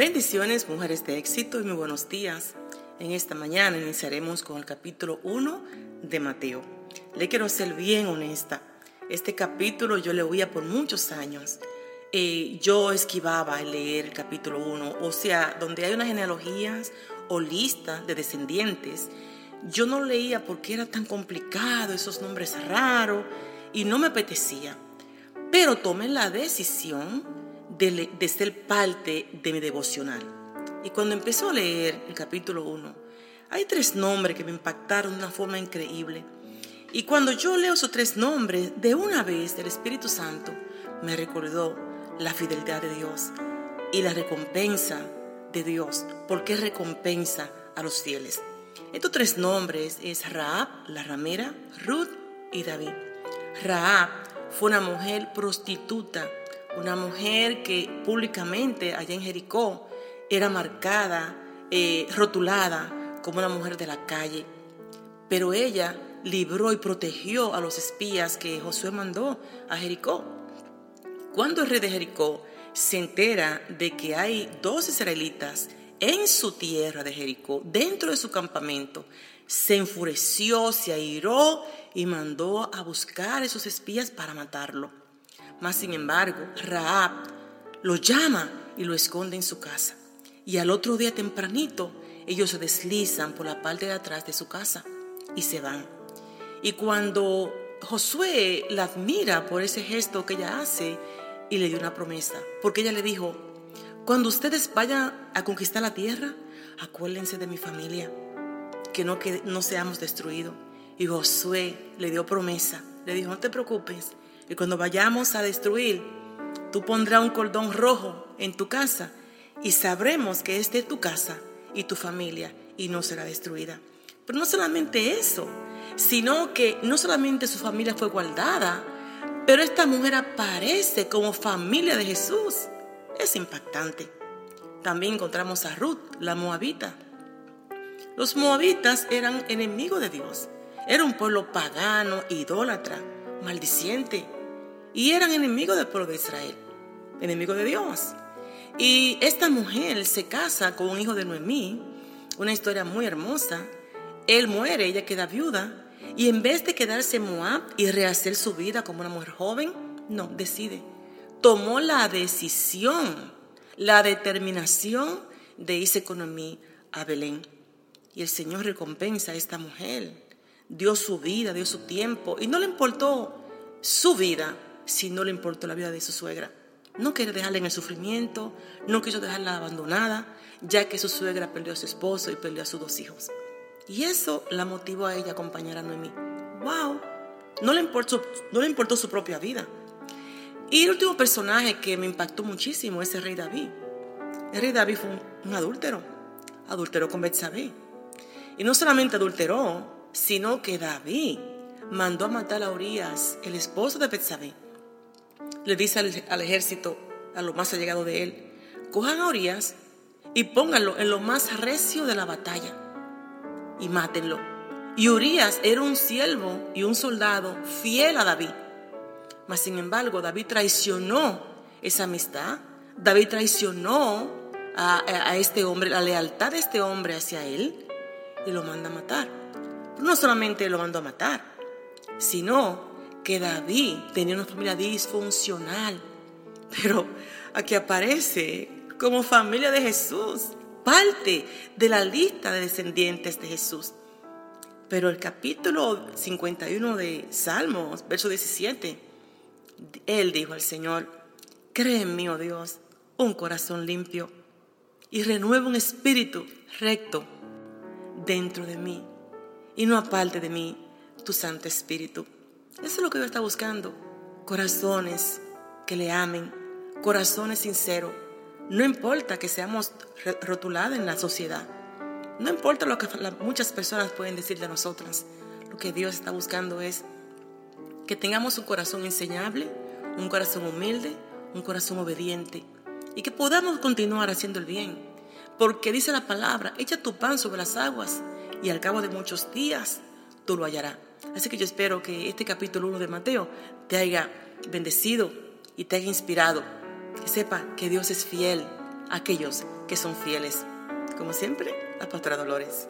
Bendiciones, mujeres de éxito y muy buenos días. En esta mañana iniciaremos con el capítulo 1 de Mateo. Le quiero ser bien honesta. Este capítulo yo le oía por muchos años. Eh, yo esquivaba el leer el capítulo 1, o sea, donde hay unas genealogías o listas de descendientes. Yo no leía porque era tan complicado, esos nombres raros, y no me apetecía. Pero tomé la decisión de, ser parte de mi devocional. Y cuando empezó a leer el capítulo 1, hay tres nombres que me impactaron de una forma increíble. Y cuando yo leo esos tres nombres, de una vez el Espíritu Santo me recordó la fidelidad de Dios y la recompensa de Dios, porque recompensa a los fieles. Estos tres nombres es Raab, la ramera, Ruth y David. Raab fue una mujer prostituta una mujer que públicamente allá en Jericó era marcada, eh, rotulada como una mujer de la calle. Pero ella libró y protegió a los espías que Josué mandó a Jericó. Cuando el rey de Jericó se entera de que hay dos israelitas en su tierra de Jericó, dentro de su campamento, se enfureció, se airó y mandó a buscar a esos espías para matarlo. Mas sin embargo, Raab lo llama y lo esconde en su casa. Y al otro día tempranito, ellos se deslizan por la parte de atrás de su casa y se van. Y cuando Josué la admira por ese gesto que ella hace y le dio una promesa, porque ella le dijo, cuando ustedes vayan a conquistar la tierra, acuérdense de mi familia, que no, que no seamos destruidos. Y Josué le dio promesa, le dijo, no te preocupes, y cuando vayamos a destruir, tú pondrás un cordón rojo en tu casa y sabremos que es tu casa y tu familia y no será destruida. Pero no solamente eso, sino que no solamente su familia fue guardada, pero esta mujer aparece como familia de Jesús. Es impactante. También encontramos a Ruth, la moabita. Los moabitas eran enemigos de Dios. Era un pueblo pagano, idólatra, maldiciente y eran enemigos del pueblo de Israel, enemigos de Dios. Y esta mujer se casa con un hijo de Noemí, una historia muy hermosa. Él muere, ella queda viuda, y en vez de quedarse en Moab y rehacer su vida como una mujer joven, no, decide. Tomó la decisión, la determinación de irse con Noemí a Belén. Y el Señor recompensa a esta mujer. Dio su vida, dio su tiempo, y no le importó su vida, si no le importó la vida de su suegra. No quiere dejarla en el sufrimiento, no quiso dejarla abandonada, ya que su suegra perdió a su esposo y perdió a sus dos hijos. Y eso la motivó a ella a acompañar a Noemí. ¡Wow! No le importó, no le importó su propia vida. Y el último personaje que me impactó muchísimo es el rey David. El rey David fue un, adúltero, adulteró con Betsabé. Y no solamente adulteró, sino que David mandó a matar a Urias, el esposo de Betsabé le dice al, ejército, a lo más allegado de él, cojan a Urias y pónganlo en lo más recio de la batalla y mátenlo. Y Urias era un siervo y un soldado fiel a David. Mas sin embargo, David traicionó esa amistad. David traicionó a, a, este hombre, la lealtad de este hombre hacia él y lo manda a matar. No solamente lo mandó a matar, sino que David tenía una familia disfuncional, pero aquí aparece como familia de Jesús, parte de la lista de descendientes de Jesús. Pero el capítulo 51 de Salmos, verso 17, él dijo al Señor, cree en mí, oh Dios, un corazón limpio y renueva un espíritu recto dentro de mí y no aparte de mí tu Santo Espíritu. Eso es lo que Dios está buscando. Corazones que le amen, corazones sinceros. No importa que seamos rotulados en la sociedad. No importa lo que muchas personas pueden decir de nosotras. Lo que Dios está buscando es que tengamos un corazón enseñable, un corazón humilde, un corazón obediente y que podamos continuar haciendo el bien. Porque dice la palabra, echa tu pan sobre las aguas y al cabo de muchos días tú lo hallarás. Así que yo espero que este capítulo 1 de Mateo te haya bendecido y te haya inspirado. Que sepa que Dios es fiel a aquellos que son fieles. Como siempre, la pastora Dolores.